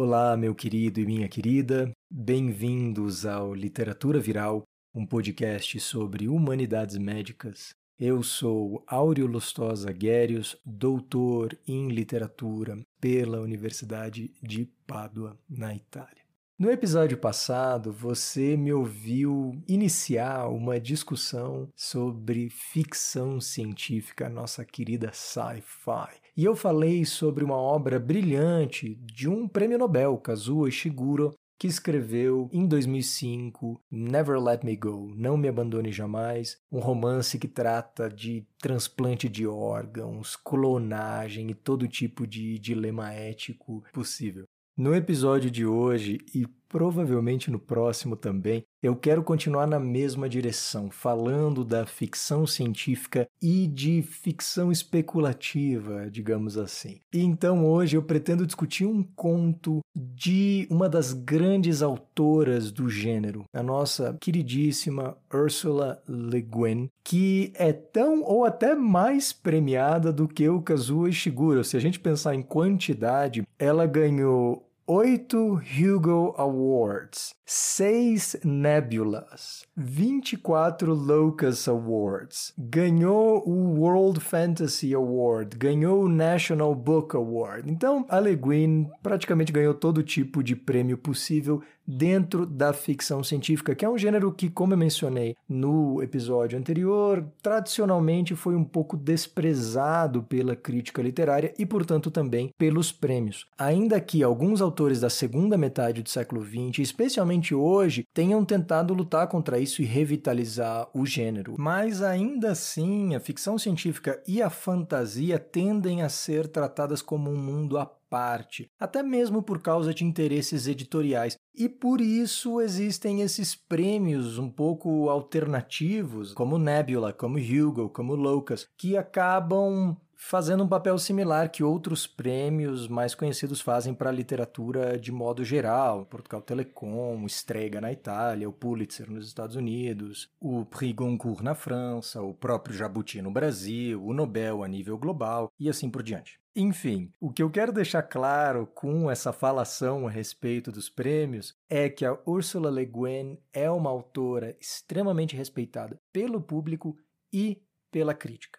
Olá, meu querido e minha querida, bem-vindos ao Literatura Viral, um podcast sobre humanidades médicas. Eu sou Áureo Lustosa Guérios, doutor em literatura pela Universidade de Pádua, na Itália. No episódio passado, você me ouviu iniciar uma discussão sobre ficção científica, nossa querida sci-fi. E eu falei sobre uma obra brilhante de um prêmio Nobel, Kazuo Ishiguro, que escreveu em 2005 Never Let Me Go, Não Me Abandone Jamais, um romance que trata de transplante de órgãos, clonagem e todo tipo de dilema ético possível. No episódio de hoje e provavelmente no próximo também, eu quero continuar na mesma direção, falando da ficção científica e de ficção especulativa, digamos assim. Então hoje eu pretendo discutir um conto de uma das grandes autoras do gênero, a nossa queridíssima Ursula Le Guin, que é tão ou até mais premiada do que o Kazuo Ishiguro. Se a gente pensar em quantidade, ela ganhou oito Hugo Awards, seis Nebulas, 24 Locus Awards, ganhou o World Fantasy Award, ganhou o National Book Award. Então, a Le Guin praticamente ganhou todo tipo de prêmio possível dentro da ficção científica, que é um gênero que, como eu mencionei no episódio anterior, tradicionalmente foi um pouco desprezado pela crítica literária e, portanto, também pelos prêmios. Ainda que alguns autores da segunda metade do século XX, especialmente hoje, tenham tentado lutar contra isso e revitalizar o gênero. Mas ainda assim, a ficção científica e a fantasia tendem a ser tratadas como um mundo à parte, até mesmo por causa de interesses editoriais. E por isso existem esses prêmios um pouco alternativos, como Nebula, como Hugo, como Locus, que acabam fazendo um papel similar que outros prêmios mais conhecidos fazem para a literatura de modo geral. Portugal Telecom, Strega na Itália, o Pulitzer nos Estados Unidos, o Prix Goncourt na França, o próprio Jabuti no Brasil, o Nobel a nível global e assim por diante. Enfim, o que eu quero deixar claro com essa falação a respeito dos prêmios é que a Ursula Le Guin é uma autora extremamente respeitada pelo público e pela crítica.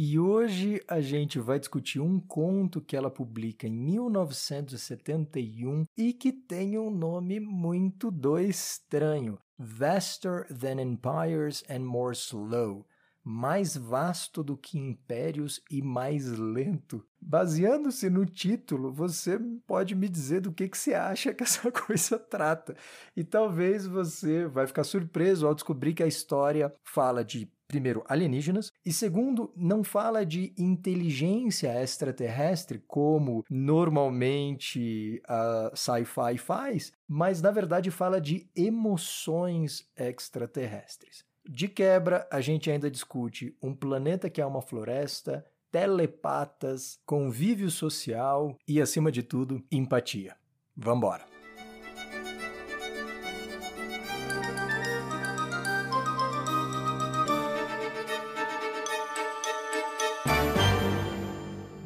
E hoje a gente vai discutir um conto que ela publica em 1971 e que tem um nome muito do estranho: Vaster Than Empires and More Slow. Mais vasto do que impérios e mais lento. Baseando-se no título, você pode me dizer do que, que você acha que essa coisa trata. E talvez você vai ficar surpreso ao descobrir que a história fala de primeiro, alienígenas, e segundo, não fala de inteligência extraterrestre, como normalmente a sci-fi faz, mas na verdade fala de emoções extraterrestres. De quebra, a gente ainda discute um planeta que é uma floresta, telepatas, convívio social e, acima de tudo, empatia. Vambora!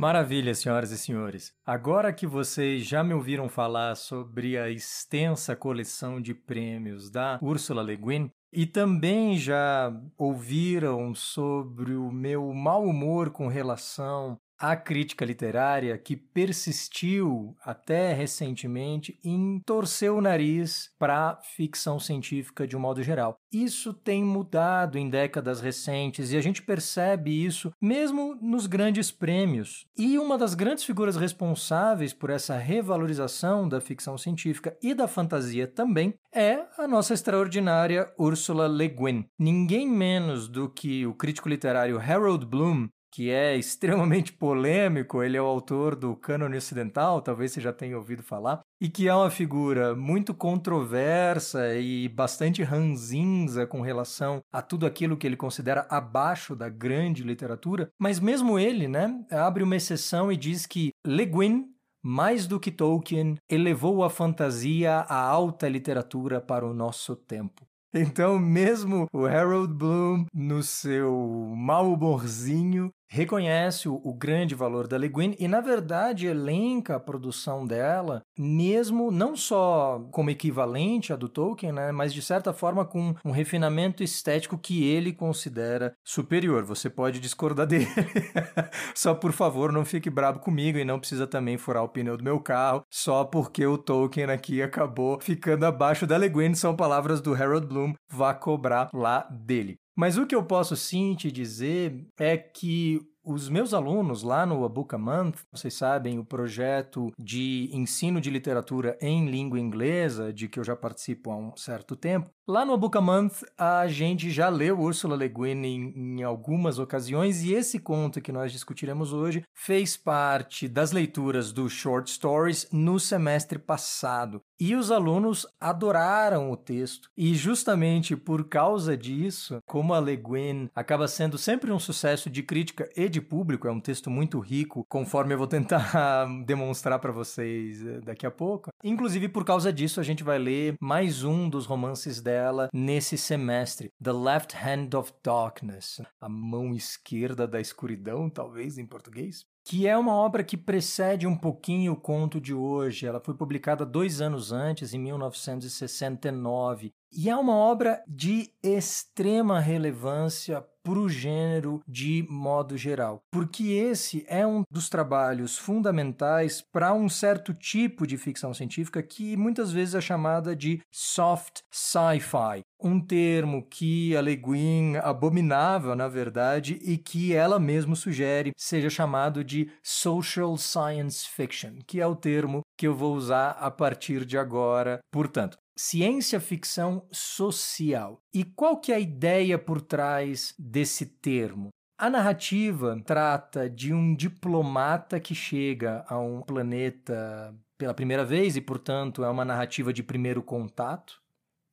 Maravilha, senhoras e senhores. Agora que vocês já me ouviram falar sobre a extensa coleção de prêmios da Ursula Le Guin, e também já ouviram sobre o meu mau humor com relação a crítica literária que persistiu até recentemente em torcer o nariz para ficção científica de um modo geral. Isso tem mudado em décadas recentes e a gente percebe isso mesmo nos grandes prêmios. E uma das grandes figuras responsáveis por essa revalorização da ficção científica e da fantasia também é a nossa extraordinária Ursula Le Guin. Ninguém menos do que o crítico literário Harold Bloom que é extremamente polêmico, ele é o autor do Cânone Ocidental, talvez você já tenha ouvido falar, e que é uma figura muito controversa e bastante ranzinza com relação a tudo aquilo que ele considera abaixo da grande literatura, mas mesmo ele, né, abre uma exceção e diz que Le Guin mais do que Tolkien, elevou a fantasia à alta literatura para o nosso tempo. Então, mesmo o Harold Bloom, no seu mau humorzinho, reconhece o, o, grande valor da Le Guin e, na verdade, elenca a produção dela, mesmo não só como equivalente à do Tolkien, né, mas de certa forma com um refinamento estético que ele considera superior. Você pode discordar dele, só por favor não fique bravo comigo e não precisa também furar o pneu do meu carro, só porque o Tolkien aqui acabou ficando abaixo da Le Guin, são palavras do Harold Bloom, vá cobrar lá dele. Mas o que eu posso sim te dizer é que os meus alunos lá no A Book a Month, vocês sabem, o projeto de ensino de literatura em língua inglesa, de que eu já participo há um certo tempo, Lá no Book a Month, a gente já leu Ursula Le Guin em, em, algumas ocasiões e esse conto que nós discutiremos hoje fez parte das leituras do Short Stories no semestre passado. E os alunos adoraram o texto. E justamente por causa disso, como a Le Guin acaba sendo sempre um sucesso de crítica e de público, é um texto muito rico, conforme eu vou tentar demonstrar para vocês eh, daqui a pouco. Inclusive por causa disso, a gente vai ler mais um dos romances dela dela nesse semestre, The Left Hand of Darkness, a mão esquerda da escuridão, talvez em português que é uma obra que precede um pouquinho o conto de hoje. Ela foi publicada dois anos antes, em 1969, e é uma obra de extrema relevância para o gênero de modo geral, porque esse é um dos trabalhos fundamentais para um certo tipo de ficção científica que muitas vezes é chamada de soft sci-fi, um termo que a Le Guin abominava, na verdade, e que ela mesma sugere seja chamado de social science fiction, que é o termo que eu vou usar a partir de agora. Portanto, ciência ficção social. E qual que é a ideia por trás desse termo? A narrativa trata de um diplomata que chega a um planeta pela primeira vez e, portanto, é uma narrativa de primeiro contato.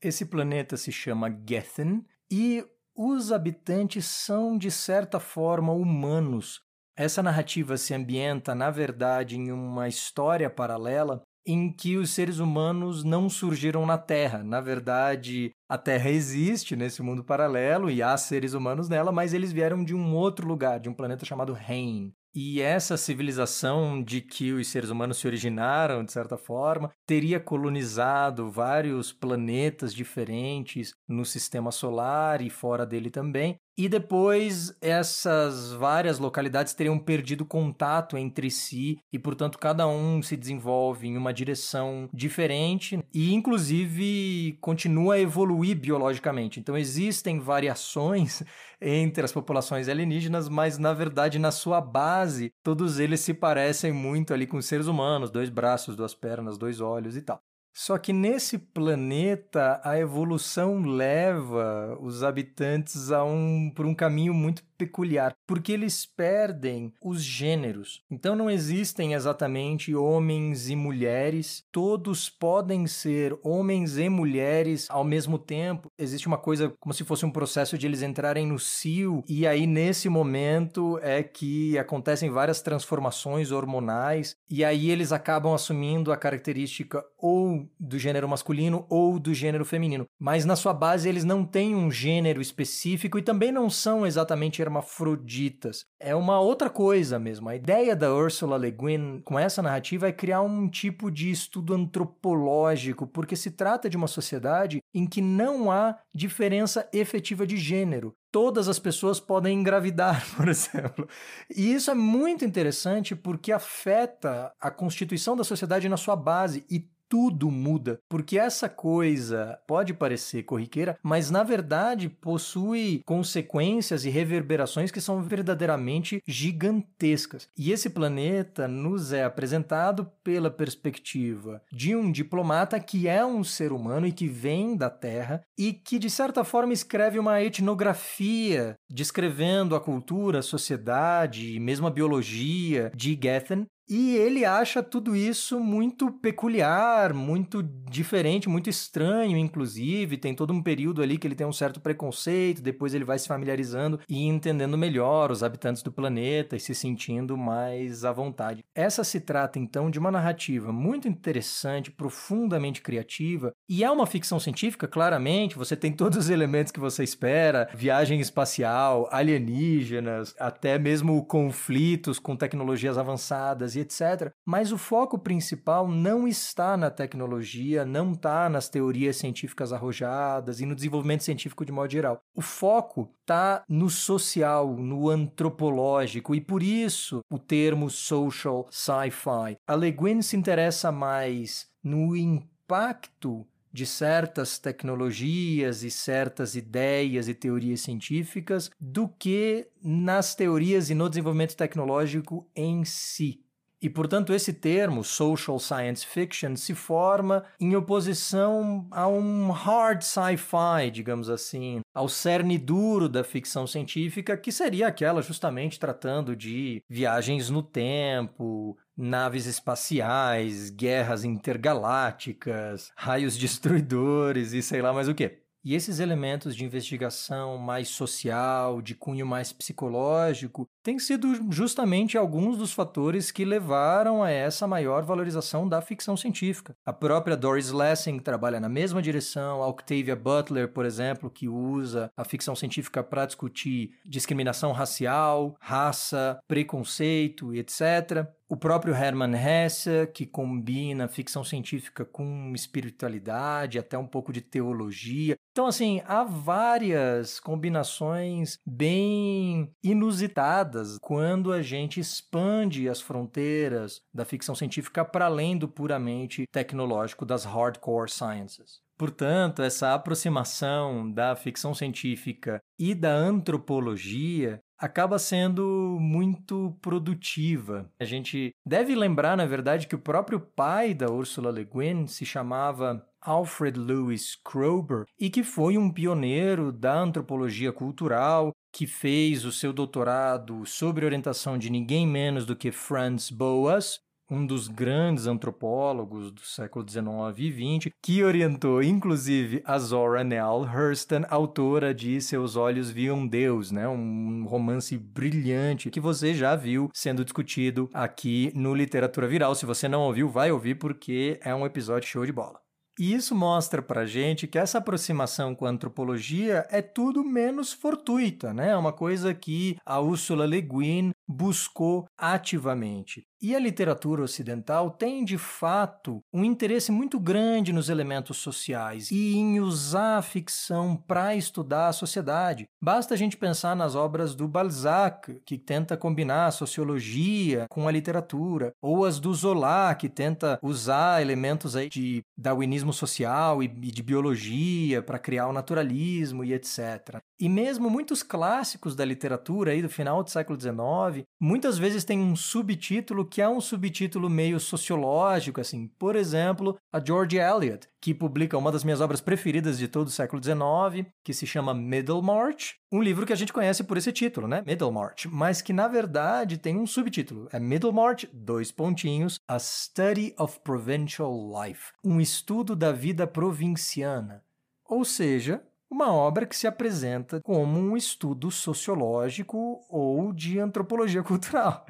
Esse planeta se chama Gethen e os habitantes são, de certa forma, humanos. Essa narrativa se ambienta, na verdade, em uma história paralela em que os seres humanos não surgiram na Terra. Na verdade, a Terra existe nesse mundo paralelo e há seres humanos nela, mas eles vieram de um outro lugar, de um planeta chamado Hain. E essa civilização de que os seres humanos se originaram, de certa forma, teria colonizado vários planetas diferentes no sistema solar e fora dele também, e depois essas várias localidades teriam perdido contato entre si e, portanto, cada um se desenvolve em uma direção diferente e, inclusive, continua a evoluir biologicamente. Então, existem variações entre as populações alienígenas, mas, na verdade, na sua base, todos eles se parecem muito ali com seres humanos: dois braços, duas pernas, dois olhos e tal. Só que nesse planeta a evolução leva os habitantes a um, por um caminho muito peculiar, porque eles perdem os gêneros. Então não existem exatamente homens e mulheres, todos podem ser homens e mulheres ao mesmo tempo. Existe uma coisa como se fosse um processo de eles entrarem no cio, e aí nesse momento é que acontecem várias transformações hormonais, e aí eles acabam assumindo a característica ou do gênero masculino ou do gênero feminino. Mas na sua base eles não têm um gênero específico e também não são exatamente hermafroditas. É uma outra coisa mesmo. A ideia da Ursula Le Guin com essa narrativa é criar um tipo de estudo antropológico, porque se trata de uma sociedade em que não há diferença efetiva de gênero todas as pessoas podem engravidar, por exemplo. E isso é muito interessante porque afeta a constituição da sociedade na sua base e tudo muda, porque essa coisa pode parecer corriqueira, mas na verdade possui consequências e reverberações que são verdadeiramente gigantescas. E esse planeta nos é apresentado pela perspectiva de um diplomata que é um ser humano e que vem da Terra e que de certa forma escreve uma etnografia descrevendo a cultura, a sociedade e mesmo a biologia de Gethen E ele acha tudo isso muito peculiar, muito diferente, muito estranho, inclusive. Tem todo um período ali que ele tem um certo preconceito, depois ele vai se familiarizando e entendendo melhor os habitantes do planeta e se sentindo mais à vontade. Essa se trata então de uma narrativa muito interessante, profundamente criativa, e é uma ficção científica, claramente. Você tem todos os elementos que você espera: viagem espacial, alienígenas, até mesmo conflitos com tecnologias avançadas etc. Mas o foco principal não está na tecnologia, não está nas teorias científicas arrojadas e no desenvolvimento científico de modo geral. O foco está no social, no antropológico e por isso o termo social sci-fi. A Le Guin se interessa mais no impacto de certas tecnologias e certas ideias e teorias científicas do que nas teorias e no desenvolvimento tecnológico em si. E, portanto, esse termo, social science fiction, se forma em oposição a um hard sci-fi, digamos assim, ao cerne duro da ficção científica, que seria aquela justamente tratando de viagens no tempo, naves espaciais, guerras intergalácticas, raios destruidores e sei lá mais o que. E esses elementos de investigação mais social, de cunho mais psicológico, têm sido justamente alguns dos fatores que levaram a essa maior valorização da ficção científica. A própria Doris Lessing trabalha na mesma direção, a Octavia Butler, por exemplo, que usa a ficção científica para discutir discriminação racial, raça, preconceito e etc. O próprio Hermann Hesse, que combina ficção científica com espiritualidade, até um pouco de teologia. Então, assim, há várias combinações bem inusitadas quando a gente expande as fronteiras da ficção científica para além do puramente tecnológico das hardcore sciences. Portanto, essa aproximação da ficção científica e da antropologia acaba sendo muito produtiva. A gente deve lembrar, na verdade, que o próprio pai da Ursula Le Guin se chamava Alfred Lewis Kroeber e que foi um pioneiro da antropologia cultural, que fez o seu doutorado sob orientação de ninguém menos do que Franz Boas, um dos grandes antropólogos do século XIX e XX, que orientou inclusive a Zora Neale Hurston, autora de Seus Olhos Viam Deus, né? um romance brilhante que você já viu sendo discutido aqui no Literatura Viral. Se você não ouviu, vai ouvir porque é um episódio show de bola. E isso mostra pra gente que essa aproximação com a antropologia é tudo menos fortuita, né? É uma coisa que a Ursula Le Guin buscou ativamente. E a literatura ocidental tem, de fato, um interesse muito grande nos elementos sociais e em usar a ficção para estudar a sociedade. Basta a gente pensar nas obras do Balzac, que tenta combinar a sociologia com a literatura, ou as do Zola, que tenta usar elementos aí de darwinismo social e de biologia para criar o naturalismo e etc. E mesmo muitos clássicos da literatura aí do final do século XIX, muitas vezes tem um subtítulo que é um subtítulo meio sociológico, assim. Por exemplo, a George Eliot, que publica uma das minhas obras preferidas de todo o século XIX, que se chama Middlemarch, um livro que a gente conhece por esse título, né? Middlemarch, mas que na verdade tem um subtítulo. É Middlemarch, dois pontinhos, A Study of Provincial Life, um estudo da vida provinciana. Ou seja, uma obra que se apresenta como um estudo sociológico ou de antropologia cultural.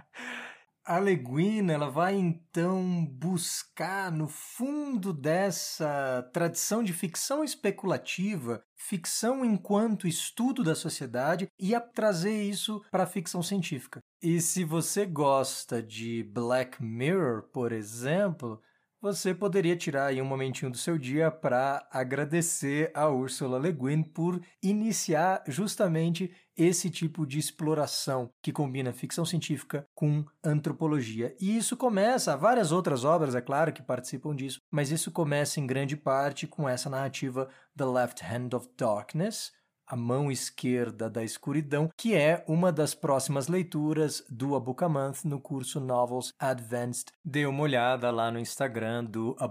A Le Guin, ela vai então buscar no fundo dessa tradição de ficção especulativa, ficção enquanto estudo da sociedade e a trazer isso para a ficção científica. E se você gosta de Black Mirror, por exemplo, você poderia tirar aí um momentinho do seu dia para agradecer a Ursula Le Guin por iniciar justamente esse tipo de exploração que combina ficção científica com antropologia. E isso começa, várias outras obras, é claro, que participam disso, mas isso começa em grande parte com essa narrativa The Left Hand of Darkness, a Mão Esquerda da Escuridão, que é uma das próximas leituras do A no curso Novels Advanced. Dê uma olhada lá no Instagram do A.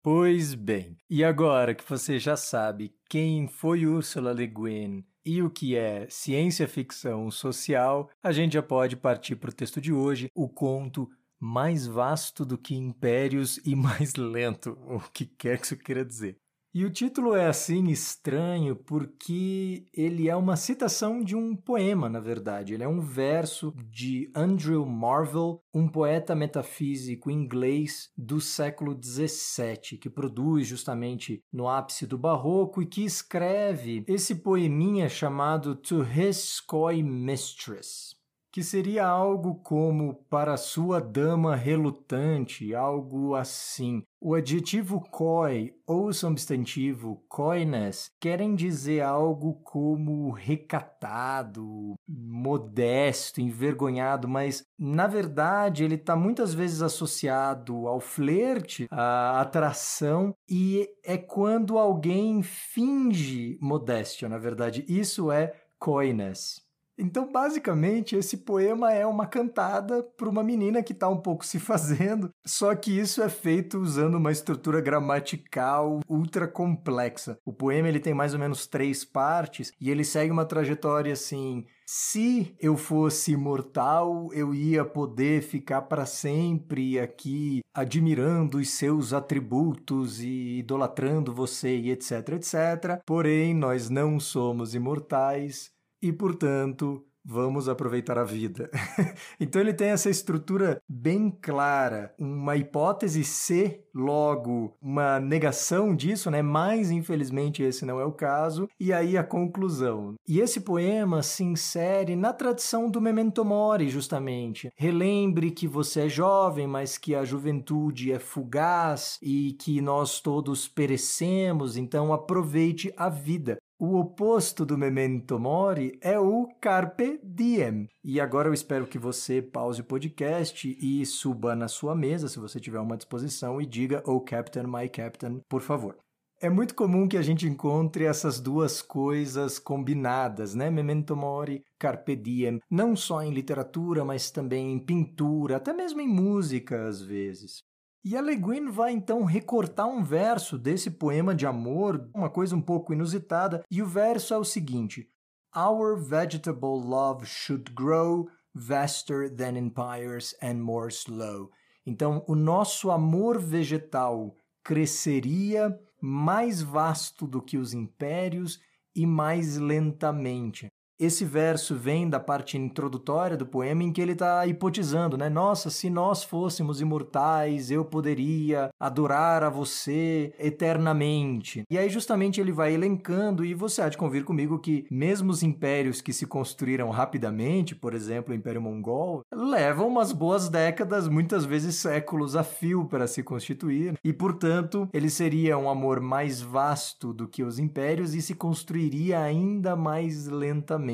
Pois bem, e agora que você já sabe quem foi Ursula Le Guin e o que é ciência ficção social, a gente já pode partir para o texto de hoje, o conto mais vasto do que impérios e mais lento, o que quer que isso queira dizer. E o título é assim estranho porque ele é uma citação de um poema, na verdade. Ele é um verso de Andrew Marvell, um poeta metafísico inglês do século XVII, que produz justamente no ápice do Barroco e que escreve esse poeminha chamado To His Coy Mistress que seria algo como para sua dama relutante, algo assim. O adjetivo coy ou o substantivo coyness querem dizer algo como recatado, modesto, envergonhado, mas na verdade ele está muitas vezes associado ao flerte, à atração, e é quando alguém finge modéstia, na verdade. Isso é coyness. Então, basicamente, esse poema é uma cantada para uma menina que está um pouco se fazendo, só que isso é feito usando uma estrutura gramatical ultra complexa. O poema ele tem mais ou menos três partes e ele segue uma trajetória assim. Se eu fosse imortal, eu ia poder ficar para sempre aqui admirando os seus atributos e idolatrando você e etc, etc. Porém, nós não somos imortais e, portanto, vamos aproveitar a vida. então ele tem essa estrutura bem clara, uma hipótese C, logo uma negação disso, né? Mas infelizmente esse não é o caso, e aí a conclusão. E esse poema se insere na tradição do memento mori, justamente. Relembre que você é jovem, mas que a juventude é fugaz e que nós todos perecemos, então aproveite a vida. O oposto do memento mori é o carpe diem. E agora eu espero que você pause o podcast e suba na sua mesa, se você tiver uma disposição, e diga Oh Captain, my Captain, por favor. É muito comum que a gente encontre essas duas coisas combinadas, né? Memento mori, carpe diem, não só em literatura, mas também em pintura, até mesmo em música às vezes. E a Le Guin vai então recortar um verso desse poema de amor, uma coisa um pouco inusitada, e o verso é o seguinte: Our vegetable love should grow vaster than empires and more slow. Então, o nosso amor vegetal cresceria mais vasto do que os impérios e mais lentamente. Esse verso vem da parte introdutória do poema em que ele está hipotizando, né? Nossa, se nós fôssemos imortais, eu poderia adorar a você eternamente. E aí, justamente, ele vai elencando, e você há de convir comigo que, mesmo os impérios que se construíram rapidamente, por exemplo, o Império Mongol, levam umas boas décadas, muitas vezes séculos a fio para se constituir, e, portanto, ele seria um amor mais vasto do que os impérios e se construiria ainda mais lentamente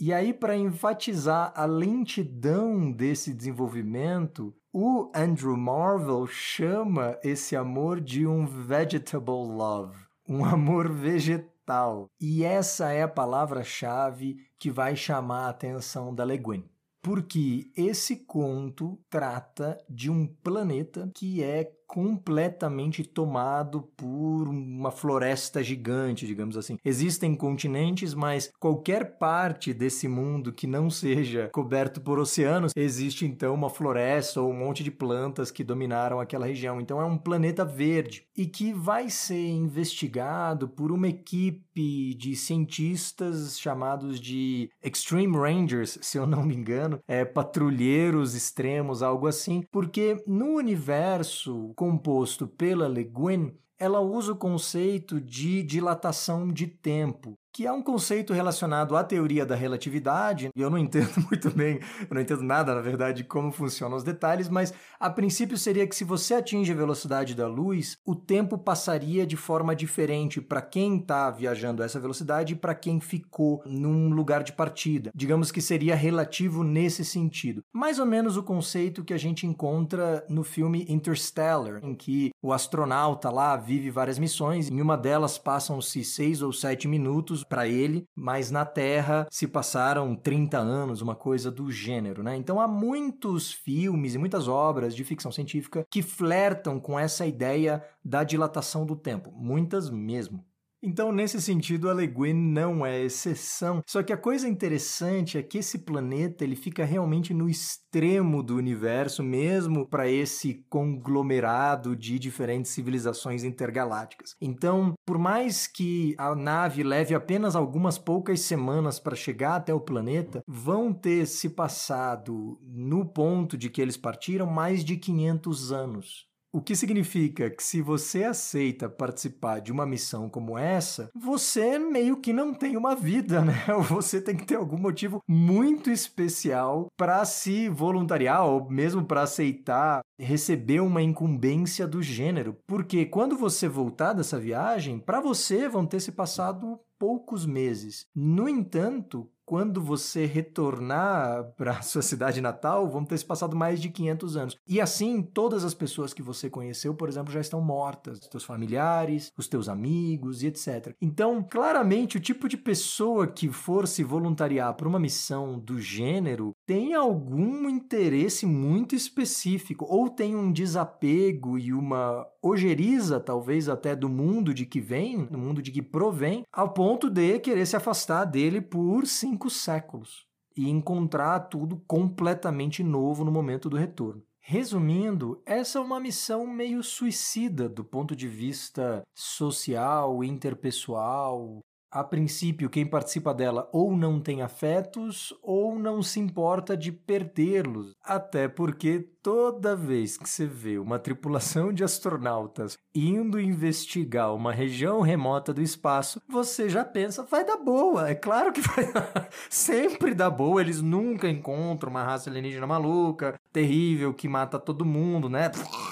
e aí, para enfatizar a lentidão desse desenvolvimento, o Andrew Marvel chama esse amor de um vegetable love, um amor vegetal. E essa é a palavra-chave que vai chamar a atenção da Le Guin porque esse conto trata de um planeta que é completamente tomado por uma floresta gigante, digamos assim. Existem continentes, mas qualquer parte desse mundo que não seja coberto por oceanos, existe então uma floresta ou um monte de plantas que dominaram aquela região. Então é um planeta verde e que vai ser investigado por uma equipe de cientistas chamados de Extreme Rangers, se eu não me engano, é patrulheiros extremos, algo assim, porque no universo composto pela Le Guin, ela usa o conceito de dilatação de tempo que é um conceito relacionado à teoria da relatividade. Eu não entendo muito bem, eu não entendo nada, na verdade, de como funcionam os detalhes, mas a princípio seria que se você atinge a velocidade da luz, o tempo passaria de forma diferente para quem está viajando a essa velocidade e para quem ficou num lugar de partida. Digamos que seria relativo nesse sentido. Mais ou menos o conceito que a gente encontra no filme Interstellar, em que o astronauta lá vive várias missões, em uma delas passam-se seis ou sete minutos para ele, mas na Terra se passaram 30 anos, uma coisa do gênero, né? Então há muitos filmes e muitas obras de ficção científica que flertam com essa ideia da dilatação do tempo, muitas mesmo. Então, nesse sentido, a Le Guin não é exceção. Só que a coisa interessante é que esse planeta ele fica realmente no extremo do universo, mesmo para esse conglomerado de diferentes civilizações intergalácticas. Então, por mais que a nave leve apenas algumas poucas semanas para chegar até o planeta, vão ter se passado no ponto de que eles partiram mais de 500 anos. O que significa que se você aceita participar de uma missão como essa, você meio que não tem uma vida, né? Você tem que ter algum motivo muito especial para se voluntariar ou mesmo para aceitar receber uma incumbência do gênero. Porque quando você voltar dessa viagem, para você vão ter se passado poucos meses. No entanto, quando você retornar para sua cidade natal, vão ter se passado mais de 500 anos. E assim, todas as pessoas que você conheceu, por exemplo, já estão mortas, os teus familiares, os teus amigos e etc. Então, claramente, o tipo de pessoa que for se voluntariar para uma missão do gênero tem algum interesse muito específico ou tem um desapego e uma ojeriza, talvez até do mundo de que vem, do mundo de que provém, ao ponto de querer se afastar dele por cinco séculos e encontrar tudo completamente novo no momento do retorno. Resumindo, essa é uma missão meio suicida do ponto de vista social, interpessoal, a princípio, quem participa dela ou não tem afetos ou não se importa de perdê-los. Até porque toda vez que você vê uma tripulação de astronautas indo investigar uma região remota do espaço, você já pensa, vai dar boa. É claro que vai dar. Sempre dá boa. Eles nunca encontram uma raça alienígena maluca, terrível, que mata todo mundo, né?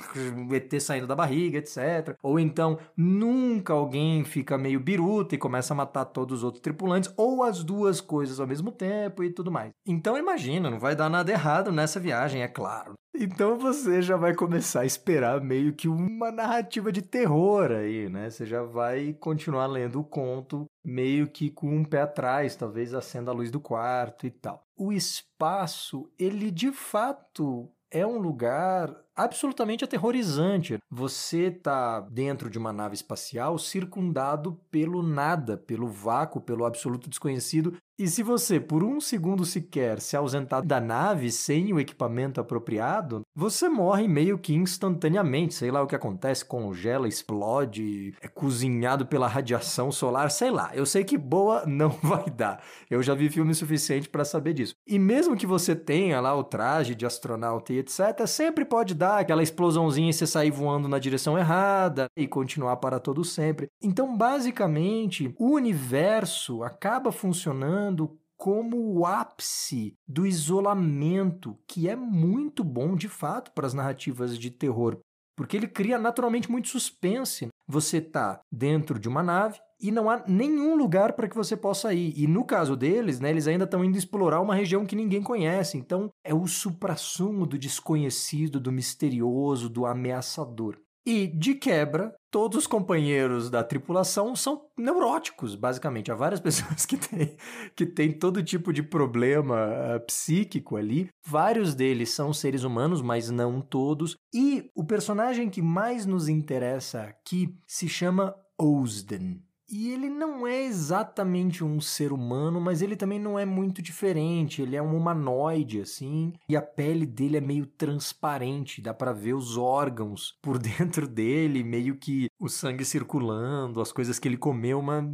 ET saindo da barriga, etc. Ou então, nunca alguém fica meio biruta e começa a matar todos os outros tripulantes, ou as duas coisas ao mesmo tempo e tudo mais. Então, imagina, não vai dar nada errado nessa viagem, é claro. Então você já vai começar a esperar meio que uma narrativa de terror aí, né? Você já vai continuar lendo o conto meio que com um pé atrás, talvez acenda a luz do quarto e tal. O espaço, ele de fato é um lugar absolutamente aterrorizante. Você tá dentro de uma nave espacial circundado pelo nada, pelo vácuo, pelo absoluto desconhecido. E se você, por um segundo sequer, se ausentar da nave sem o equipamento apropriado, você morre meio que instantaneamente. Sei lá o que acontece, congela, explode, é cozinhado pela radiação solar, sei lá. Eu sei que boa não vai dar. Eu já vi filme suficiente para saber disso. E mesmo que você tenha lá o traje de astronauta e etc., sempre pode dar dar aquela explosãozinha e você sair voando na direção errada e continuar para todo sempre. Então, basicamente, o universo acaba funcionando como o ápice do isolamento, que é muito bom de fato para as narrativas de terror, porque ele cria naturalmente muito suspense. Você está dentro de uma nave e não há nenhum lugar para que você possa ir. E no caso deles, né, eles ainda estão indo explorar uma região que ninguém conhece. Então é o suprassumo do desconhecido, do misterioso, do ameaçador. E, de quebra, todos os companheiros da tripulação são neuróticos, basicamente. Há várias pessoas que têm, que têm todo tipo de problema uh, psíquico ali. Vários deles são seres humanos, mas não todos. E o personagem que mais nos interessa aqui se chama Osden. E ele não é exatamente um ser humano, mas ele também não é muito diferente. Ele é um humanoide, assim, e a pele dele é meio transparente, dá para ver os órgãos por dentro dele, meio que o sangue circulando, as coisas que ele comeu, mas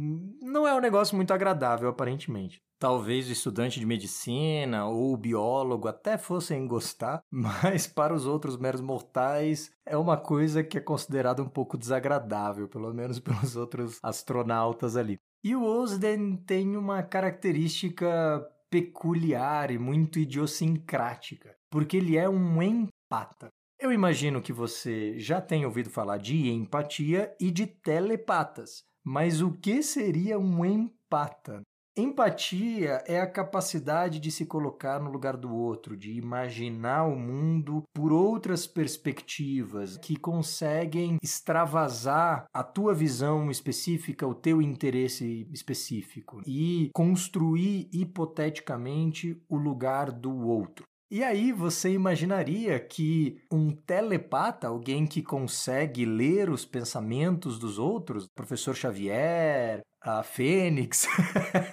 não é um negócio muito agradável, aparentemente. Talvez o estudante de medicina ou o biólogo até fossem gostar, mas para os outros meros mortais é uma coisa que é considerada um pouco desagradável, pelo menos pelos outros astronautas ali. E o Osden tem uma característica peculiar e muito idiosincrática, porque ele é um empata. Eu imagino que você já tenha ouvido falar de empatia e de telepatas, mas o que seria um empata? Empatia é a capacidade de se colocar no lugar do outro, de imaginar o mundo por outras perspectivas que conseguem extravasar a tua visão específica, o teu interesse específico e construir hipoteticamente o lugar do outro. E aí você imaginaria que um telepata, alguém que consegue ler os pensamentos dos outros, professor Xavier, a Fênix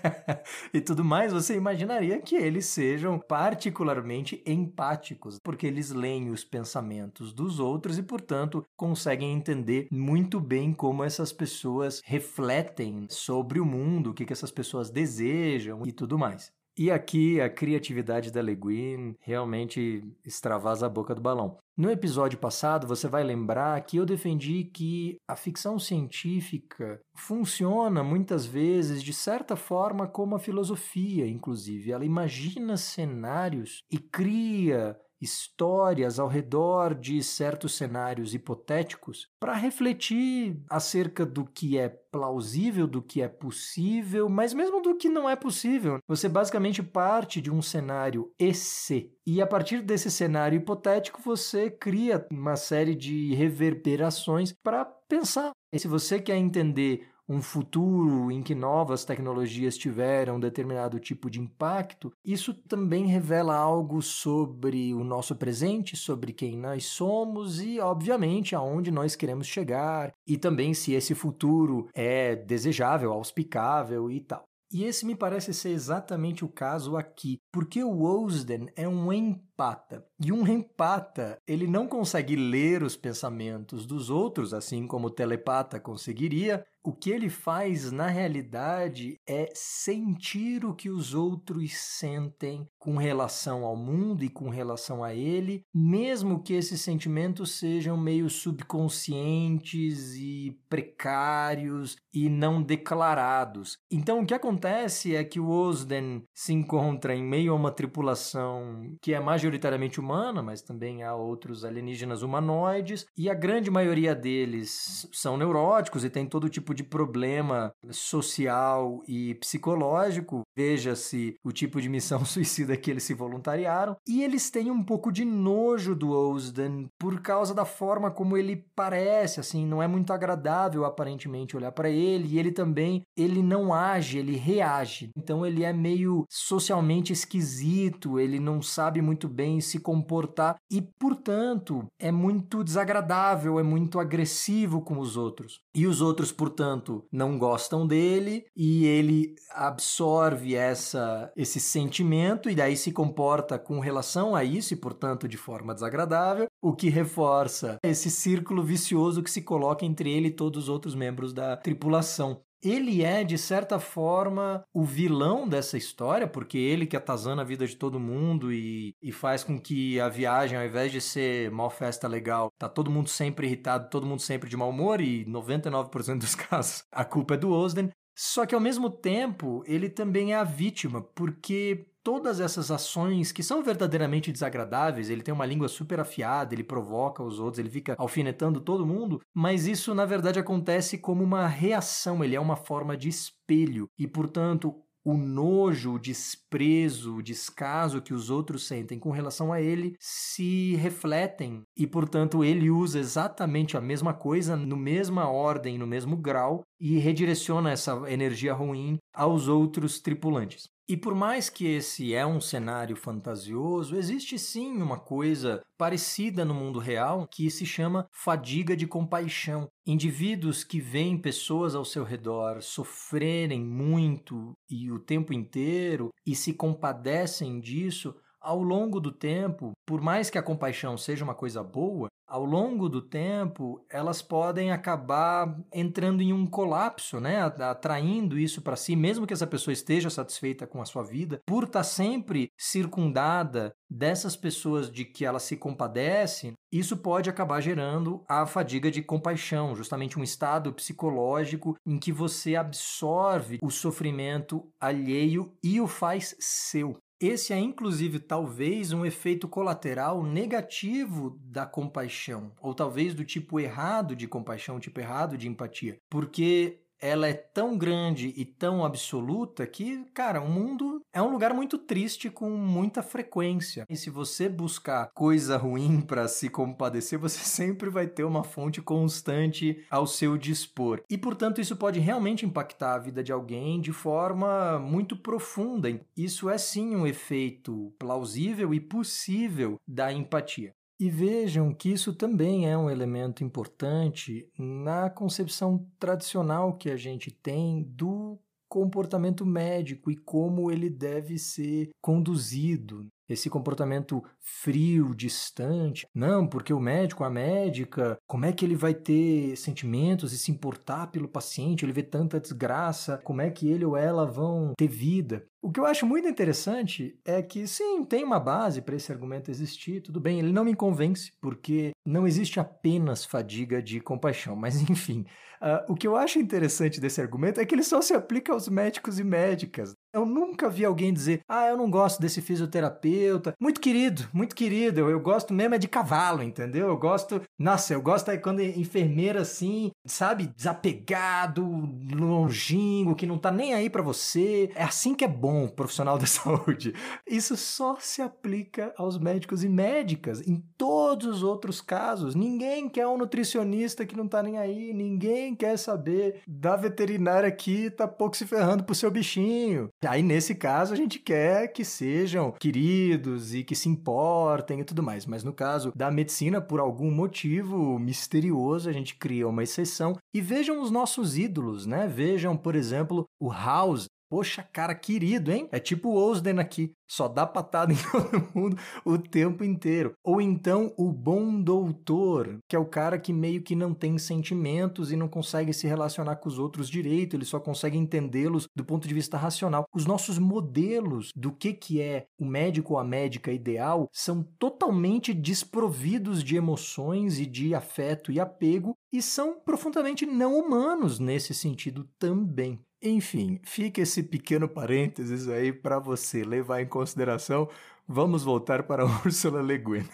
e tudo mais, você imaginaria que eles sejam particularmente empáticos, porque eles leem os pensamentos dos outros e, portanto, conseguem entender muito bem como essas pessoas refletem sobre o mundo, o que, essas pessoas desejam e tudo mais. E aqui a criatividade da Le Guin realmente extravasa a boca do balão. No episódio passado, você vai lembrar que eu defendi que a ficção científica funciona muitas vezes de certa forma como a filosofia, inclusive. Ela imagina cenários e cria histórias ao redor de certos cenários hipotéticos para refletir acerca do que é plausível, do que é possível, mas mesmo do que não é possível. Você basicamente parte de um cenário EC e a partir desse cenário hipotético você cria uma série de reverberações para pensar. E se você quer entender um futuro em que novas tecnologias tiveram um determinado tipo de impacto, isso também revela algo sobre o nosso presente, sobre quem nós somos e, obviamente, aonde nós queremos chegar, e também se esse futuro é desejável, auspicável e tal. E esse me parece ser exatamente o caso aqui, porque o Wosden é um empata. E um empata, ele não consegue ler os pensamentos dos outros, assim como o telepata conseguiria, o que ele faz na realidade é sentir o que os outros sentem com relação ao mundo e com relação a ele, mesmo que esses sentimentos sejam meio subconscientes e precários e não declarados. Então o que acontece é que o Osden se encontra em meio a uma tripulação que é majoritariamente humana, mas também há outros alienígenas humanoides, e a grande maioria deles são neuróticos e tem todo tipo de problema social e psicológico, veja-se o tipo de missão suicida que eles se voluntariaram, e eles têm um pouco de nojo do Osden por causa da forma como ele parece, assim, não é muito agradável aparentemente olhar para ele, e ele também, ele não age, ele reage. Então ele é meio socialmente esquisito, ele não sabe muito bem se comportar e, portanto, é muito desagradável, é muito agressivo com os outros. E os outros, portanto, portanto, não gostam dele e ele absorve essa esse sentimento e daí se comporta com relação a isso e, portanto, de forma desagradável, o que reforça esse círculo vicioso que se coloca entre ele e todos os outros membros da tripulação ele é, de certa forma, o vilão dessa história, porque ele que atazana a vida de todo mundo e, e faz com que a viagem, ao invés de ser mal festa legal, tá todo mundo sempre irritado, todo mundo sempre de mau humor e 99% dos casos a culpa é do Osden. Só que ao mesmo tempo, ele também é a vítima, porque todas essas ações que são verdadeiramente desagradáveis, ele tem uma língua super afiada, ele provoca os outros, ele fica alfinetando todo mundo, mas isso na verdade acontece como uma reação, ele é uma forma de espelho. E, portanto, o nojo, o desprezo, o descaso que os outros sentem com relação a ele se refletem. E, portanto, ele usa exatamente a mesma coisa, no mesma ordem, no mesmo grau e redireciona essa energia ruim aos outros tripulantes. E por mais que esse é um cenário fantasioso, existe sim uma coisa parecida no mundo real que se chama fadiga de compaixão. Indivíduos que veem pessoas ao seu redor sofrerem muito e o tempo inteiro e se compadecem disso, ao longo do tempo, por mais que a compaixão seja uma coisa boa, ao longo do tempo, elas podem acabar entrando em um colapso, né? Atraindo isso para si, mesmo que essa pessoa esteja satisfeita com a sua vida, por estar tá sempre circundada dessas pessoas de que ela se compadece, isso pode acabar gerando a fadiga de compaixão, justamente um estado psicológico em que você absorve o sofrimento alheio e o faz seu. Esse é, inclusive, talvez um efeito colateral negativo da compaixão, ou talvez do tipo errado de compaixão, tipo errado de empatia, porque ela é tão grande e tão absoluta que, cara, o mundo é um lugar muito triste com muita frequência. E se você buscar coisa ruim para se compadecer, você sempre vai ter uma fonte constante ao seu dispor. E, portanto, isso pode realmente impactar a vida de alguém de forma muito profunda. Isso é sim um efeito plausível e possível da empatia. E vejam que isso também é um elemento importante na concepção tradicional que a gente tem do comportamento médico e como ele deve ser conduzido esse comportamento frio, distante. Não, porque o médico, a médica, como é que ele vai ter sentimentos e se importar pelo paciente? Ele vê tanta desgraça, como é que ele ou ela vão ter vida? O que eu acho muito interessante é que, sim, tem uma base para esse argumento existir, tudo bem, ele não me convence, porque não existe apenas fadiga de compaixão, mas enfim. Uh, o que eu acho interessante desse argumento é que ele só se aplica aos médicos e médicas. Eu nunca vi alguém dizer, ah, eu não gosto desse fisioterapeuta. Muito querido, muito querido. Eu, eu gosto mesmo é de cavalo, entendeu? Eu gosto. Nossa, eu gosto é quando é enfermeira assim, sabe, desapegado, longínquo, que não tá nem aí para você. É assim que é bom profissional da saúde. Isso só se aplica aos médicos e médicas. Em todos os outros casos, ninguém quer um nutricionista que não tá nem aí, ninguém quer saber da veterinária que tá pouco se ferrando pro seu bichinho. Aí, nesse caso, a gente quer que sejam queridos e que se importem e tudo mais. Mas no caso da medicina, por algum motivo misterioso, a gente cria uma exceção. E vejam os nossos ídolos, né? Vejam, por exemplo, o House, Poxa, cara querido, hein? É tipo o Osden aqui, só dá patada em todo mundo o tempo inteiro. Ou então o bom doutor, que é o cara que meio que não tem sentimentos e não consegue se relacionar com os outros direito, ele só consegue entendê-los do ponto de vista racional. Os nossos modelos do que, que é o médico ou a médica ideal são totalmente desprovidos de emoções e de afeto e apego e são profundamente não humanos nesse sentido também. Enfim, fica esse pequeno parênteses aí para você levar em consideração. Vamos voltar para a Ursula Le Guin.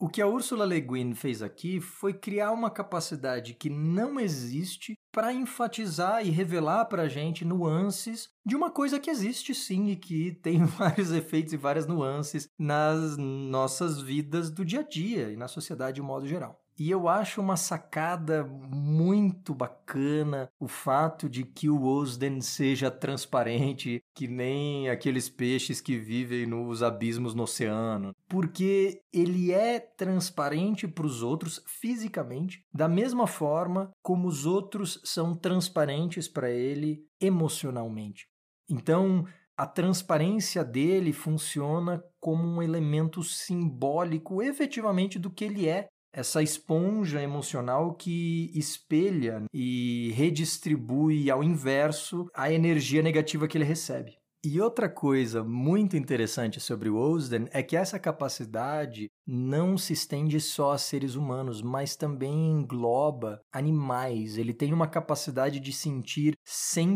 o que a Ursula Le Guin fez aqui foi criar uma capacidade que não existe para enfatizar e revelar para a gente nuances de uma coisa que existe sim e que tem vários efeitos e várias nuances nas nossas vidas do dia a dia e na sociedade de modo geral. E eu acho uma sacada muito bacana o fato de que o Osden seja transparente, que nem aqueles peixes que vivem nos abismos no oceano, porque ele é transparente para os outros fisicamente, da mesma forma como os outros são transparentes para ele emocionalmente. Então, a transparência dele funciona como um elemento simbólico efetivamente do que ele é essa esponja emocional que espelha e redistribui ao inverso a energia negativa que ele recebe. E outra coisa muito interessante sobre o Osden é que essa capacidade não se estende só a seres humanos, mas também engloba animais. Ele tem uma capacidade de sentir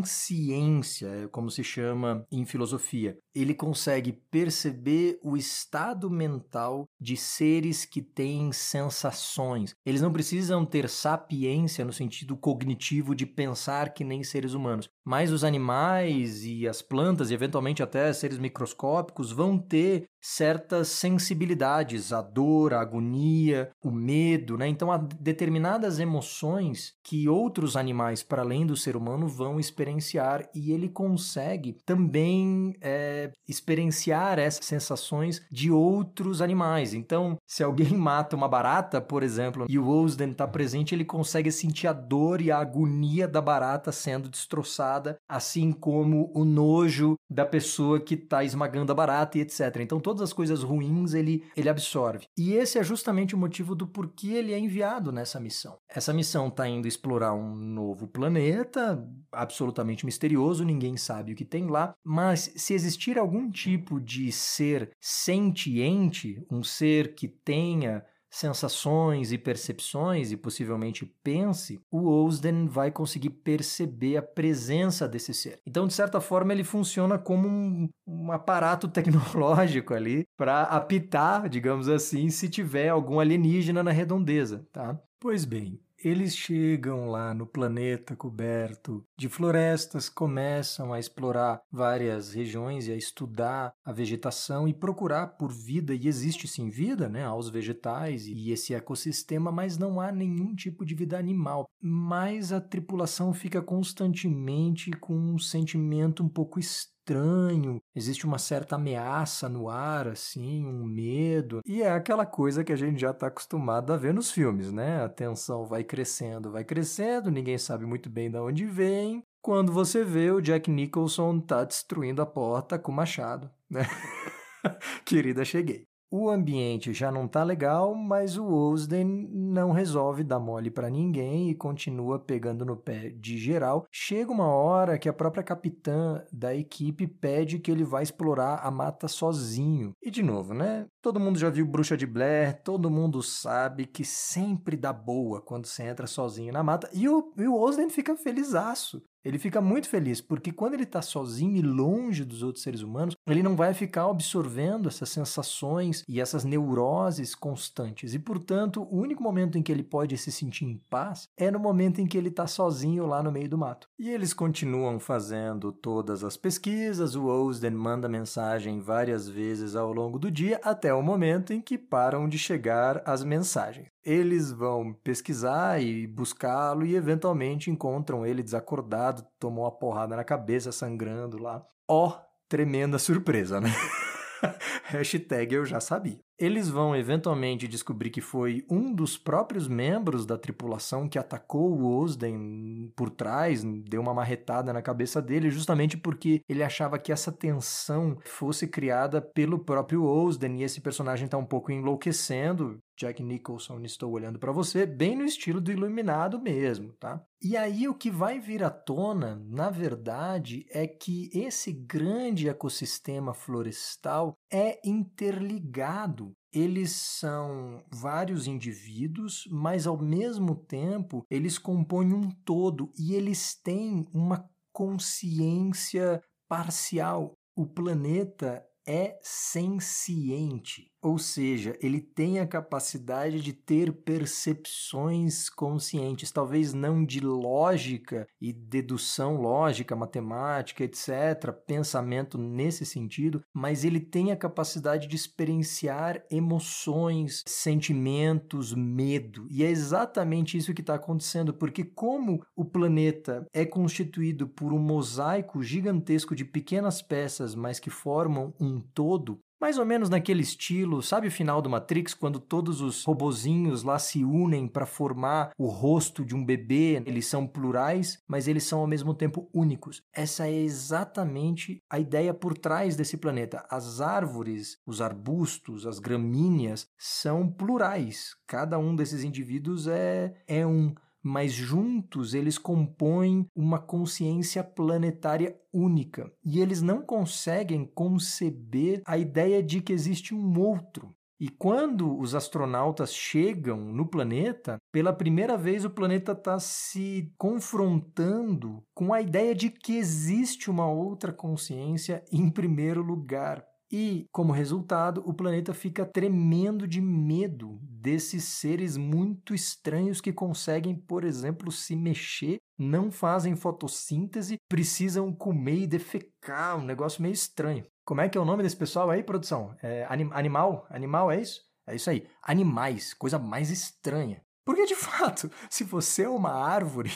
ciência, como se chama em filosofia. Ele consegue perceber o estado mental de seres que têm sensações. Eles não precisam ter sapiência no sentido cognitivo de pensar que nem seres humanos, mas os animais e as plantas, e eventualmente até seres microscópicos, vão ter certas sensibilidades, a dor, a agonia, o medo, né? Então há determinadas emoções que outros animais, para além do ser humano, vão experienciar e ele consegue também é, experienciar essas sensações de outros animais. Então, se alguém mata uma barata, por exemplo, e o Osden está presente, ele consegue sentir a dor e a agonia da barata sendo destroçada, assim como o nojo da pessoa que está esmagando a barata e etc. Então, todas as coisas ruins ele, ele absorve. E esse é justamente o motivo do porquê ele é enviado nessa missão. Essa missão está indo explorar um novo planeta, absolutamente misterioso, ninguém sabe o que tem lá, mas se existir algum tipo de ser sentiente, um ser que tenha sensações e percepções e possivelmente pense, o Osden vai conseguir perceber a presença desse ser. Então, de certa forma, ele funciona como um, um aparato tecnológico ali para apitar, digamos assim, se tiver algum alienígena na redondeza, tá? Pois bem, Eles chegam lá no planeta coberto de florestas, começam a explorar várias regiões e a estudar a vegetação e procurar por vida. E existe sim vida, né, aos vegetais e esse ecossistema, mas não há nenhum tipo de vida animal. Mas a tripulação fica constantemente com um sentimento um pouco estranho estranho, existe uma certa ameaça no ar, assim, um medo. E é aquela coisa que a gente já está acostumado a ver nos filmes, né? A tensão vai crescendo, vai crescendo, ninguém sabe muito bem de onde vem. Quando você vê o Jack Nicholson tá destruindo a porta com o machado, né? Querida, cheguei. O ambiente já não tá legal, mas o Osden não resolve dar mole para ninguém e continua pegando no pé de geral. Chega uma hora que a própria capitã da equipe pede que ele vá explorar a mata sozinho. E de novo, né? Todo mundo já viu Bruxa de Blair, todo mundo sabe que sempre dá boa quando você entra sozinho na mata. E o, e o Osden fica felizaço. Ele fica muito feliz, porque quando ele está sozinho e longe dos outros seres humanos, ele não vai ficar absorvendo essas sensações e essas neuroses constantes. E, portanto, o único momento em que ele pode se sentir em paz é no momento em que ele está sozinho lá no meio do mato. E eles continuam fazendo todas as pesquisas, o Osden manda mensagem várias vezes ao longo do dia, até o momento em que param de chegar as mensagens. Eles vão pesquisar e buscá-lo e eventualmente encontram ele desacordado, tomou uma porrada na cabeça, sangrando lá. Ó, oh, tremenda surpresa, né? Hashtag eu já sabia. Eles vão eventualmente descobrir que foi um dos próprios membros da tripulação que atacou o Osden por trás, deu uma marretada na cabeça dele, justamente porque ele achava que essa tensão fosse criada pelo próprio Osden e esse personagem está um pouco enlouquecendo. Jack Nicholson, estou olhando para você, bem no estilo do Iluminado mesmo, tá? E aí o que vai vir à tona, na verdade, é que esse grande ecossistema florestal é interligado eles são vários indivíduos, mas ao mesmo tempo eles compõem um todo e eles têm uma consciência parcial. O planeta é senciente. Ou seja, ele tem a capacidade de ter percepções conscientes, talvez não de lógica e dedução lógica, matemática, etc., pensamento nesse sentido, mas ele tem a capacidade de experienciar emoções, sentimentos, medo. E é exatamente isso que está acontecendo, porque, como o planeta é constituído por um mosaico gigantesco de pequenas peças, mas que formam um todo, mais ou menos naquele estilo, sabe o final do Matrix, quando todos os robozinhos lá se unem para formar o rosto de um bebê? Eles são plurais, mas eles são ao mesmo tempo únicos. Essa é exatamente a ideia por trás desse planeta. As árvores, os arbustos, as gramíneas são plurais. Cada um desses indivíduos é, é um mas juntos eles compõem uma consciência planetária única e eles não conseguem conceber a ideia de que existe um outro. E quando os astronautas chegam no planeta, pela primeira vez o planeta está se confrontando com a ideia de que existe uma outra consciência em primeiro lugar. E, como resultado, o planeta fica tremendo de medo desses seres muito estranhos que conseguem, por exemplo, se mexer, não fazem fotossíntese, precisam comer e defecar, um negócio meio estranho. Como é que é o nome desse pessoal aí, produção? É anim animal? Animal é isso? É isso aí. Animais, coisa mais estranha. Porque, de fato, se você é uma árvore.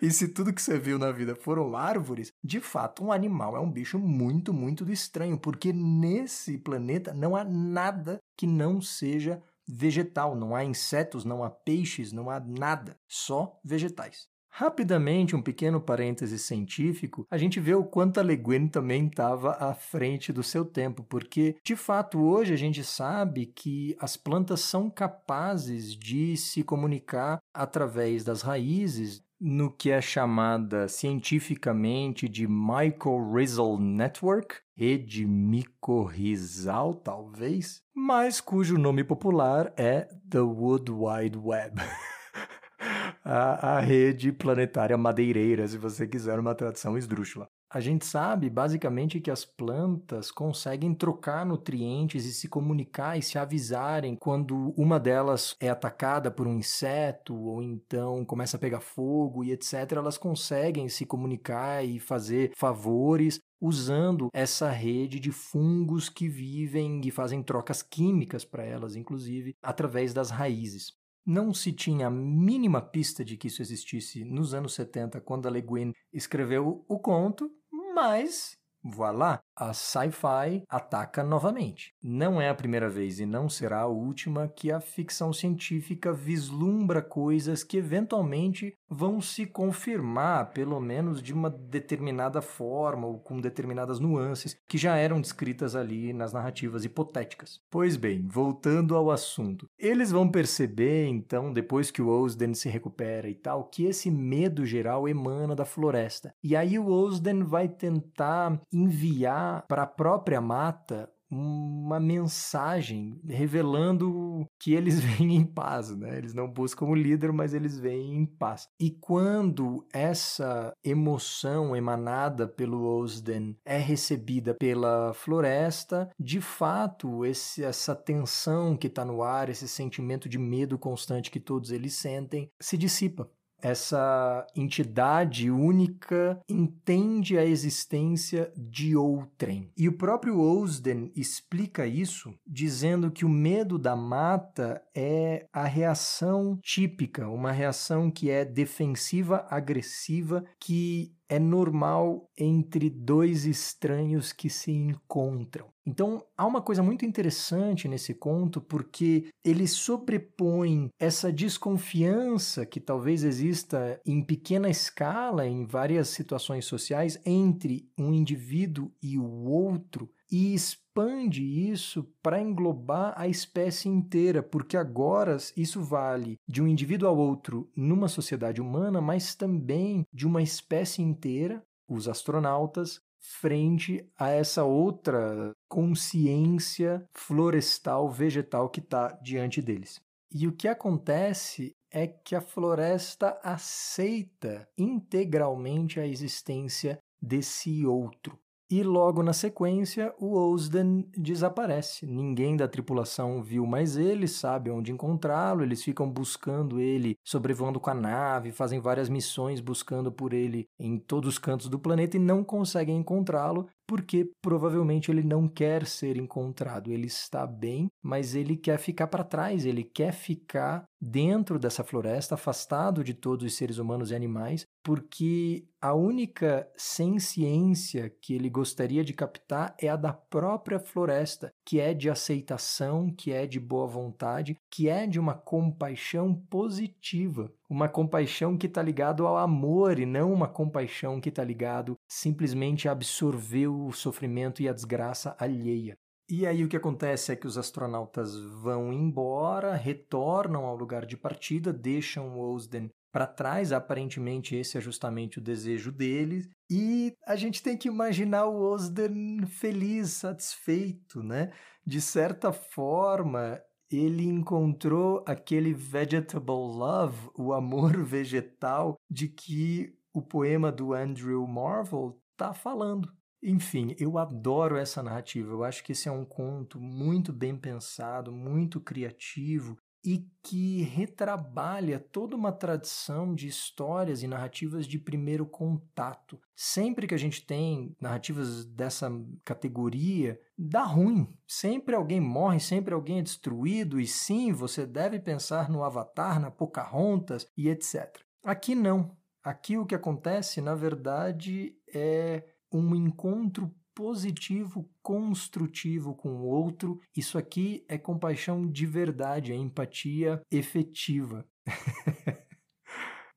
E se tudo que você viu na vida foram árvores, de fato, um animal é um bicho muito, muito estranho, porque nesse planeta não há nada que não seja vegetal, não há insetos, não há peixes, não há nada, só vegetais. Rapidamente, um pequeno parêntese científico, a gente vê o quanto a Le Guin também estava à frente do seu tempo, porque, de fato, hoje a gente sabe que as plantas são capazes de se comunicar através das raízes, no que é chamada cientificamente de Mycorrhizal Network, rede micorrizal, talvez, mas cujo nome popular é The Wood Wide Web. a, a rede planetária madeireira, se você quiser uma tradução esdrúxula. A gente sabe basicamente que as plantas conseguem trocar nutrientes e se comunicar e se avisarem quando uma delas é atacada por um inseto ou então começa a pegar fogo e etc. Elas conseguem se comunicar e fazer favores usando essa rede de fungos que vivem e fazem trocas químicas para elas, inclusive através das raízes. Não se tinha a mínima pista de que isso existisse nos anos 70, quando a Le Guin escreveu o conto, mas Voilà, a sci-fi ataca novamente. Não é a primeira vez e não será a última que a ficção científica vislumbra coisas que eventualmente vão se confirmar, pelo menos de uma determinada forma ou com determinadas nuances que já eram descritas ali nas narrativas hipotéticas. Pois bem, voltando ao assunto, eles vão perceber então, depois que o Osden se recupera e tal, que esse medo geral emana da floresta. E aí o Osden vai tentar enviar para a própria mata uma mensagem revelando que eles vêm em paz, né? Eles não buscam o líder, mas eles vêm em paz. E quando essa emoção emanada pelo Osden é recebida pela floresta, de fato, esse, essa tensão que está no ar, esse sentimento de medo constante que todos eles sentem, se dissipa essa entidade única entende a existência de outrem. E o próprio Osden explica isso dizendo que o medo da mata é a reação típica, uma reação que é defensiva, agressiva, que é normal entre dois estranhos que se encontram. Então, há uma coisa muito interessante nesse conto porque ele sobrepõe essa desconfiança que talvez exista em pequena escala em várias situações sociais entre um indivíduo e o outro e expande isso para englobar a espécie inteira, porque agora isso vale de um indivíduo ao outro numa sociedade humana, mas também de uma espécie inteira, os astronautas, frente a essa outra consciência florestal, vegetal que está diante deles. E o que acontece é que a floresta aceita integralmente a existência desse outro. E logo na sequência, o Osden desaparece. Ninguém da tripulação viu mais ele, sabe onde encontrá-lo. Eles ficam buscando ele, sobrevoando com a nave, fazem várias missões buscando por ele em todos os cantos do planeta e não conseguem encontrá-lo porque provavelmente ele não quer ser encontrado. Ele está bem, mas ele quer ficar para trás, ele quer ficar dentro dessa floresta, afastado de todos os seres humanos e animais, porque a única ciência que ele gostaria de captar é a da própria floresta, que é de aceitação, que é de boa vontade, que é de uma compaixão positiva uma compaixão que está ligado ao amor e não uma compaixão que está ligado simplesmente a absorver o sofrimento e a desgraça alheia. E aí o que acontece é que os astronautas vão embora, retornam ao lugar de partida, deixam Osden para trás, aparentemente esse é justamente o desejo deles, e a gente tem que imaginar o Osden feliz, satisfeito, né? De certa forma, ele encontrou aquele vegetable love, o amor vegetal, de que o poema do Andrew Marvell está falando. Enfim, eu adoro essa narrativa. Eu acho que esse é um conto muito bem pensado, muito criativo e que retrabalha toda uma tradição de histórias e narrativas de primeiro contato. Sempre que a gente tem narrativas dessa categoria, dá ruim. Sempre alguém morre, sempre alguém é destruído, e sim, você deve pensar no Avatar, na Pocahontas e etc. Aqui não. Aqui o que acontece, na verdade, é um encontro positivo, construtivo com o outro. Isso aqui é compaixão de verdade, é empatia efetiva.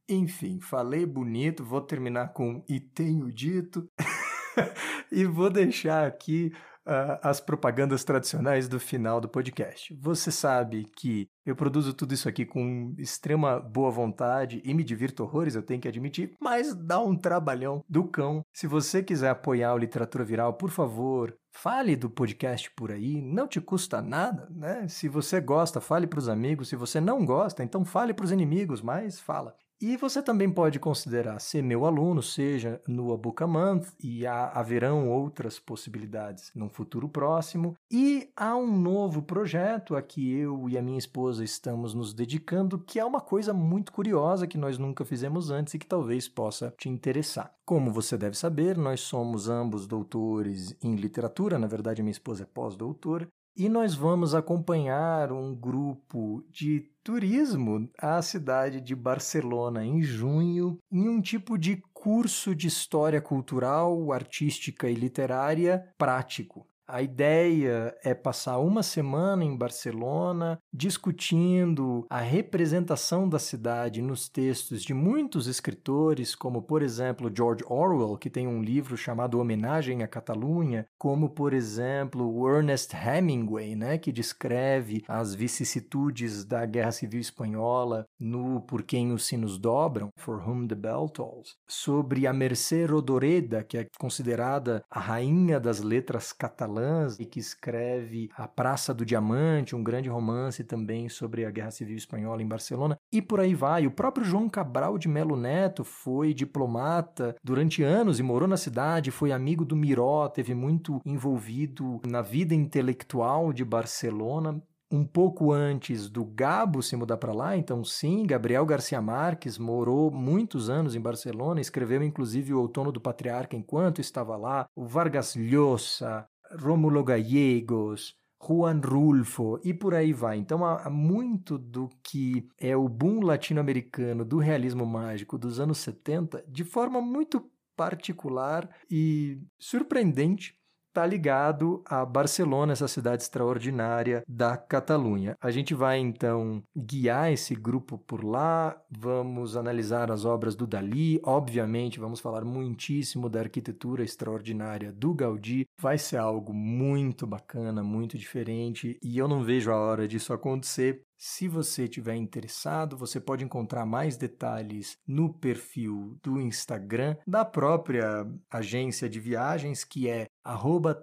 Enfim, falei bonito, vou terminar com e tenho dito. e vou deixar aqui uh, as propagandas tradicionais do final do podcast. Você sabe que eu produzo tudo isso aqui com extrema boa vontade e me divirto horrores, eu tenho que admitir, mas dá um trabalhão do cão. Se você quiser apoiar o Literatura Viral, por favor, fale do podcast por aí, não te custa nada, né? Se você gosta, fale para os amigos, se você não gosta, então fale para os inimigos, mas fala. E você também pode considerar ser meu aluno, seja no A Book a Month, e há, haverão outras possibilidades num futuro próximo. E há um novo projeto a que eu e a minha esposa estamos nos dedicando, que é uma coisa muito curiosa que nós nunca fizemos antes e que talvez possa te interessar. Como você deve saber, nós somos ambos doutores em literatura, na verdade, minha esposa é pós-doutora, e nós vamos acompanhar um grupo de turismo à cidade de Barcelona em junho, em um tipo de curso de história cultural, artística e literária prático. A ideia é passar uma semana em Barcelona discutindo a representação da cidade nos textos de muitos escritores, como por exemplo George Orwell, que tem um livro chamado Homenagem à Catalunha, como por exemplo Ernest Hemingway, né, que descreve as vicissitudes da Guerra Civil Espanhola no Por Quem os Sinos Dobram, For Whom the Bell Tolls, sobre a Mercè Rodoreda, que é considerada a rainha das letras catalanas e que escreve A Praça do Diamante, um grande romance também sobre a Guerra Civil Espanhola em Barcelona, e por aí vai. O próprio João Cabral de Melo Neto foi diplomata durante anos e morou na cidade, foi amigo do Miró, teve muito envolvido na vida intelectual de Barcelona um pouco antes do Gabo se mudar para lá, então sim, Gabriel Garcia Marques morou muitos anos em Barcelona, escreveu inclusive o Outono do Patriarca enquanto estava lá, o Vargas Llosa, Rômulo Gallegos, Juan Rulfo e por aí vai. Então há muito do que é o boom latino-americano do realismo mágico dos anos 70, de forma muito particular e surpreendente, está ligado a Barcelona, essa cidade extraordinária da Catalunha. A gente vai então guiar esse grupo por lá, vamos analisar as obras do Dali, obviamente vamos falar muitíssimo da arquitetura extraordinária do Gaudí. Vai ser algo muito bacana, muito diferente e eu não vejo a hora disso acontecer se você tiver interessado, você pode encontrar mais detalhes no perfil do Instagram da própria agência de viagens, que é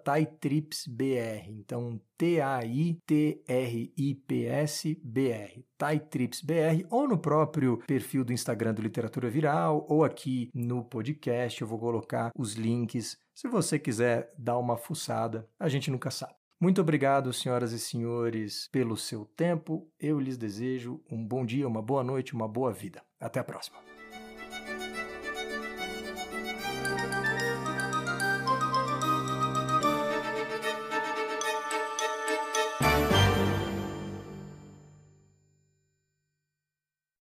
@taitripsbr. Então, T-A-I-T-R-I-P-S-B-R, TaiTripsBR, ou no próprio perfil do Instagram do Literatura Viral, ou aqui no podcast eu vou colocar os links. Se você quiser dar uma fuçada, a gente nunca sabe. Muito obrigado, senhoras e senhores, pelo seu tempo. Eu lhes desejo um bom dia, uma boa noite, uma boa vida. Até a próxima.